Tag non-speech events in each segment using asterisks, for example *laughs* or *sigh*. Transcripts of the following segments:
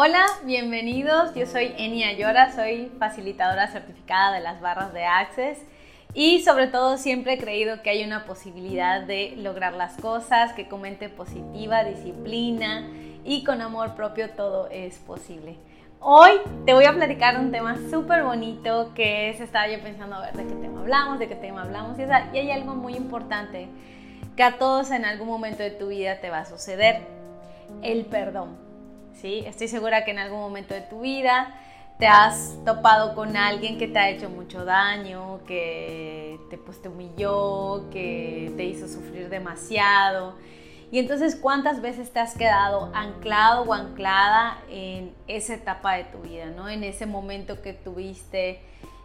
Hola, bienvenidos. Yo soy Eni Ayora, soy facilitadora certificada de las barras de Access y sobre todo siempre he creído que hay una posibilidad de lograr las cosas, que con mente positiva, disciplina y con amor propio todo es posible. Hoy te voy a platicar un tema súper bonito que es, estaba yo pensando a ver de qué tema hablamos, de qué tema hablamos y, y hay algo muy importante que a todos en algún momento de tu vida te va a suceder, el perdón. ¿Sí? Estoy segura que en algún momento de tu vida te has topado con alguien que te ha hecho mucho daño, que te, pues, te humilló, que te hizo sufrir demasiado. Y entonces, ¿cuántas veces te has quedado anclado o anclada en esa etapa de tu vida, ¿no? En ese momento que tuviste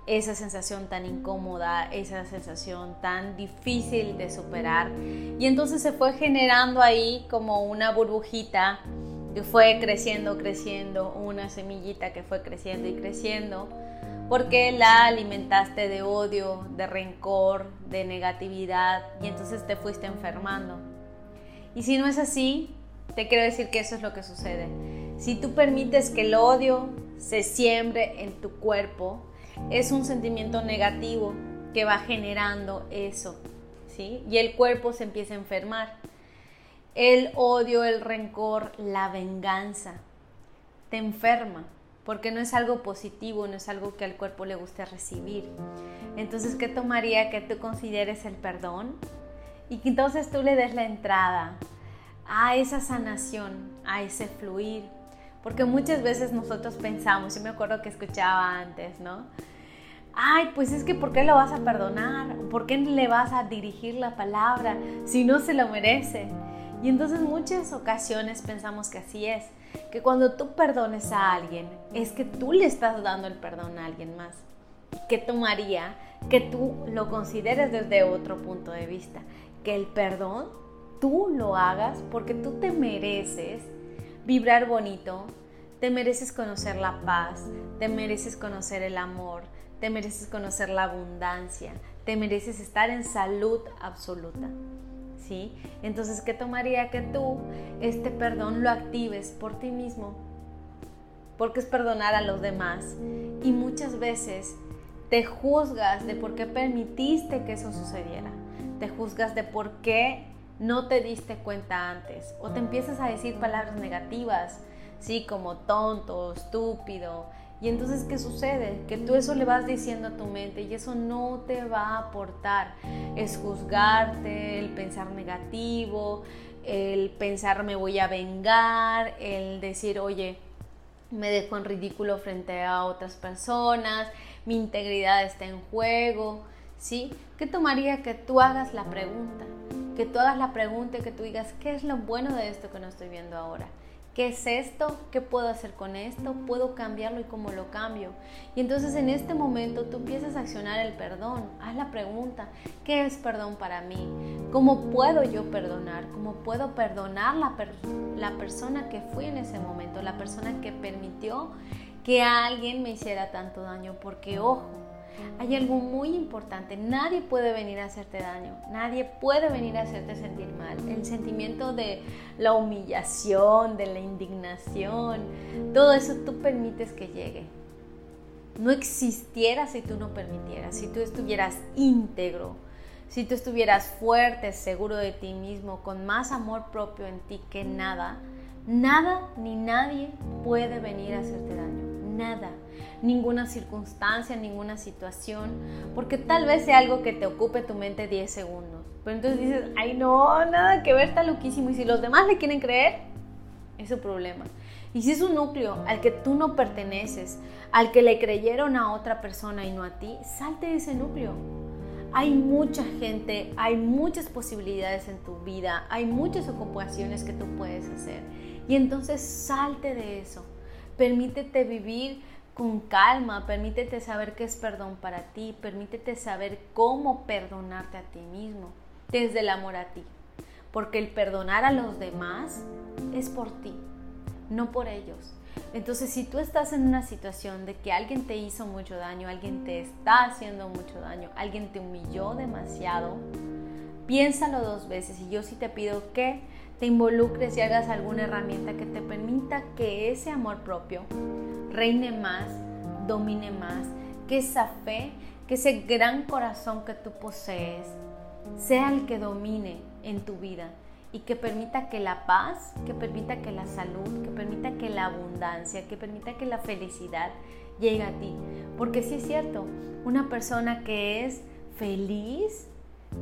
esa sensación tan incómoda, esa sensación tan difícil de superar. Y entonces se fue generando ahí como una burbujita que fue creciendo, creciendo, una semillita que fue creciendo y creciendo, porque la alimentaste de odio, de rencor, de negatividad y entonces te fuiste enfermando. Y si no es así, te quiero decir que eso es lo que sucede. Si tú permites que el odio se siembre en tu cuerpo, es un sentimiento negativo que va generando eso, ¿sí? Y el cuerpo se empieza a enfermar el odio, el rencor, la venganza. Te enferma, porque no es algo positivo, no es algo que al cuerpo le guste recibir. Entonces, ¿qué tomaría que tú consideres el perdón? Y que entonces tú le des la entrada a esa sanación, a ese fluir. Porque muchas veces nosotros pensamos, yo me acuerdo que escuchaba antes, ¿no? Ay, pues es que ¿por qué lo vas a perdonar? ¿Por qué le vas a dirigir la palabra si no se lo merece? Y entonces muchas ocasiones pensamos que así es, que cuando tú perdones a alguien, es que tú le estás dando el perdón a alguien más. ¿Qué tomaría que tú lo consideres desde otro punto de vista? Que el perdón tú lo hagas porque tú te mereces vibrar bonito, te mereces conocer la paz, te mereces conocer el amor, te mereces conocer la abundancia, te mereces estar en salud absoluta. Entonces, ¿qué tomaría que tú este perdón lo actives por ti mismo? Porque es perdonar a los demás. Y muchas veces te juzgas de por qué permitiste que eso sucediera. Te juzgas de por qué no te diste cuenta antes. O te empiezas a decir palabras negativas, ¿sí? Como tonto, estúpido, y entonces, ¿qué sucede? Que tú eso le vas diciendo a tu mente y eso no te va a aportar. Es juzgarte, el pensar negativo, el pensar me voy a vengar, el decir, oye, me dejo en ridículo frente a otras personas, mi integridad está en juego, ¿sí? ¿Qué tomaría que tú hagas la pregunta? Que tú hagas la pregunta y que tú digas, ¿qué es lo bueno de esto que no estoy viendo ahora? ¿Qué es esto? ¿Qué puedo hacer con esto? ¿Puedo cambiarlo y cómo lo cambio? Y entonces en este momento tú empiezas a accionar el perdón. Haz la pregunta, ¿qué es perdón para mí? ¿Cómo puedo yo perdonar? ¿Cómo puedo perdonar la, la persona que fui en ese momento? La persona que permitió que alguien me hiciera tanto daño. Porque ojo, hay algo muy importante. Nadie puede venir a hacerte daño. Nadie puede venir a hacerte sentir mal. El sentimiento de la humillación, de la indignación, todo eso tú permites que llegue. No existiera si tú no permitieras, si tú estuvieras íntegro, si tú estuvieras fuerte, seguro de ti mismo, con más amor propio en ti que nada, nada ni nadie puede venir a hacerte daño nada, ninguna circunstancia, ninguna situación, porque tal vez sea algo que te ocupe tu mente 10 segundos. Pero entonces dices, ay no, nada que ver, está loquísimo. Y si los demás le quieren creer, es su problema. Y si es un núcleo al que tú no perteneces, al que le creyeron a otra persona y no a ti, salte de ese núcleo. Hay mucha gente, hay muchas posibilidades en tu vida, hay muchas ocupaciones que tú puedes hacer. Y entonces salte de eso. Permítete vivir con calma, permítete saber qué es perdón para ti, permítete saber cómo perdonarte a ti mismo, desde el amor a ti. Porque el perdonar a los demás es por ti, no por ellos. Entonces, si tú estás en una situación de que alguien te hizo mucho daño, alguien te está haciendo mucho daño, alguien te humilló demasiado, piénsalo dos veces y yo sí te pido que te involucres y hagas alguna herramienta que te permita que ese amor propio reine más, domine más, que esa fe, que ese gran corazón que tú posees sea el que domine en tu vida y que permita que la paz, que permita que la salud, que permita que la abundancia, que permita que la felicidad llegue a ti. Porque sí es cierto, una persona que es feliz,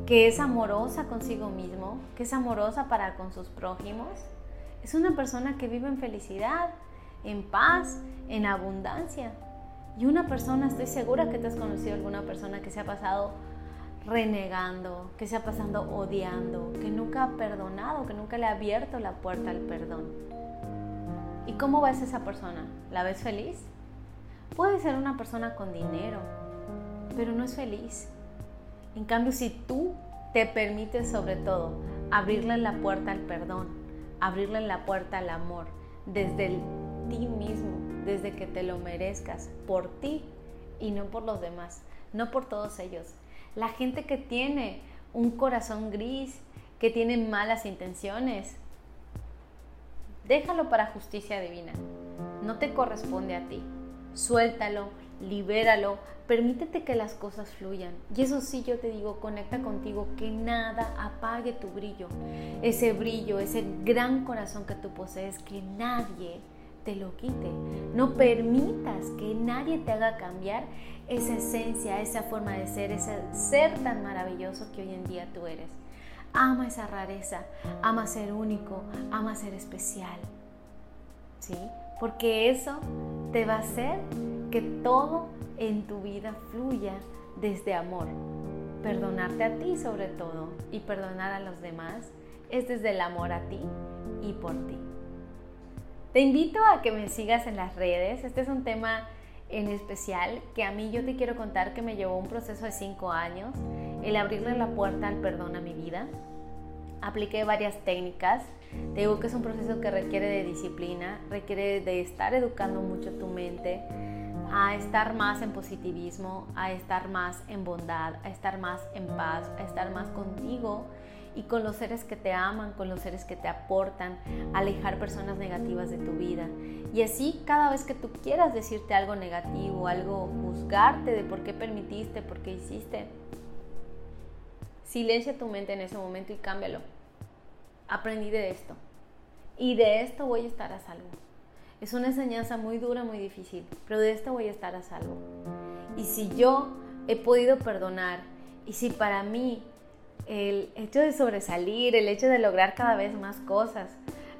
que es amorosa consigo mismo, que es amorosa para con sus prójimos, es una persona que vive en felicidad, en paz, en abundancia. Y una persona, estoy segura que te has conocido alguna persona que se ha pasado renegando, que se ha pasado odiando, que nunca ha perdonado, que nunca le ha abierto la puerta al perdón. ¿Y cómo ves esa persona? ¿La ves feliz? Puede ser una persona con dinero, pero no es feliz. En cambio, si tú te permites sobre todo abrirle la puerta al perdón, abrirle la puerta al amor, desde ti mismo, desde que te lo merezcas, por ti y no por los demás, no por todos ellos. La gente que tiene un corazón gris, que tiene malas intenciones, déjalo para justicia divina. No te corresponde a ti. Suéltalo, libéralo, permítete que las cosas fluyan. Y eso sí, yo te digo, conecta contigo, que nada apague tu brillo. Ese brillo, ese gran corazón que tú posees, que nadie te lo quite. No permitas que nadie te haga cambiar esa esencia, esa forma de ser, ese ser tan maravilloso que hoy en día tú eres. Ama esa rareza, ama ser único, ama ser especial. ¿Sí? Porque eso te va a hacer que todo en tu vida fluya desde amor. Perdonarte a ti sobre todo y perdonar a los demás es desde el amor a ti y por ti. Te invito a que me sigas en las redes. Este es un tema en especial que a mí yo te quiero contar que me llevó un proceso de cinco años, el abrirle la puerta al perdón a mi vida. Apliqué varias técnicas. Te digo que es un proceso que requiere de disciplina, requiere de estar educando mucho tu mente, a estar más en positivismo, a estar más en bondad, a estar más en paz, a estar más contigo y con los seres que te aman, con los seres que te aportan, alejar personas negativas de tu vida. Y así cada vez que tú quieras decirte algo negativo, algo juzgarte de por qué permitiste, por qué hiciste, silencia tu mente en ese momento y cámbialo. Aprendí de esto. Y de esto voy a estar a salvo. Es una enseñanza muy dura, muy difícil, pero de esto voy a estar a salvo. Y si yo he podido perdonar, y si para mí el hecho de sobresalir, el hecho de lograr cada vez más cosas,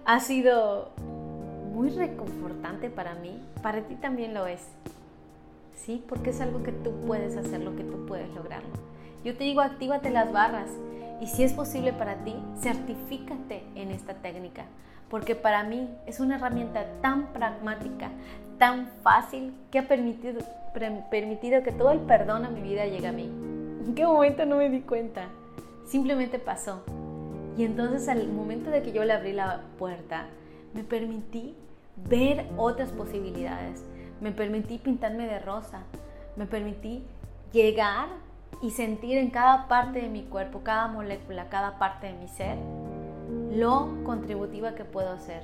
ha sido muy reconfortante para mí, para ti también lo es. ¿Sí? Porque es algo que tú puedes hacer, lo que tú puedes lograrlo. Yo te digo, actívate las barras y si es posible para ti, certifícate en esta técnica porque para mí es una herramienta tan pragmática, tan fácil, que ha permitido, permitido que todo el perdón a mi vida llegue a mí. ¿En qué momento no me di cuenta? Simplemente pasó. Y entonces al momento de que yo le abrí la puerta, me permití ver otras posibilidades. Me permití pintarme de rosa. Me permití llegar y sentir en cada parte de mi cuerpo, cada molécula, cada parte de mi ser, lo contributiva que puedo ser,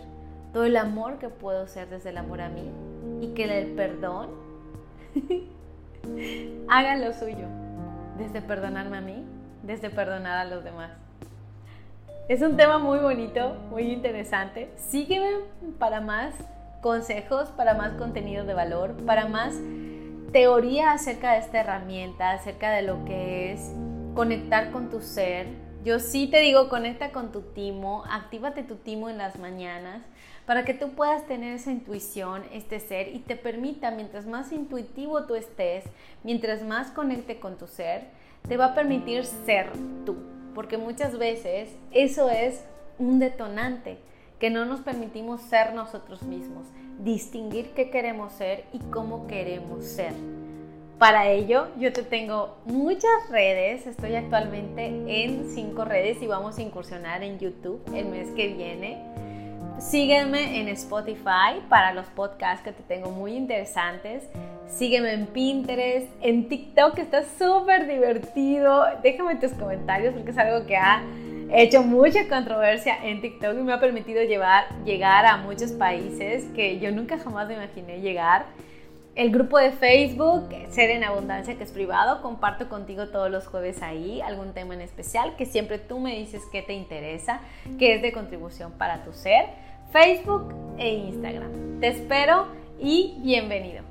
todo el amor que puedo ser desde el amor a mí y que el perdón *laughs* haga lo suyo, desde perdonarme a mí, desde perdonar a los demás. Es un tema muy bonito, muy interesante. Sígueme para más consejos, para más contenido de valor, para más teoría acerca de esta herramienta, acerca de lo que es conectar con tu ser, yo sí te digo, conecta con tu timo, actívate tu timo en las mañanas para que tú puedas tener esa intuición, este ser y te permita, mientras más intuitivo tú estés, mientras más conecte con tu ser, te va a permitir ser tú. Porque muchas veces eso es un detonante, que no nos permitimos ser nosotros mismos, distinguir qué queremos ser y cómo queremos ser. Para ello, yo te tengo muchas redes. Estoy actualmente en cinco redes y vamos a incursionar en YouTube el mes que viene. Sígueme en Spotify para los podcasts que te tengo muy interesantes. Sígueme en Pinterest, en TikTok, que está súper divertido. Déjame tus comentarios porque es algo que ha He hecho mucha controversia en TikTok y me ha permitido llegar a muchos países que yo nunca jamás me imaginé llegar. El grupo de Facebook, Ser en Abundancia, que es privado, comparto contigo todos los jueves ahí algún tema en especial que siempre tú me dices que te interesa, que es de contribución para tu ser. Facebook e Instagram. Te espero y bienvenido.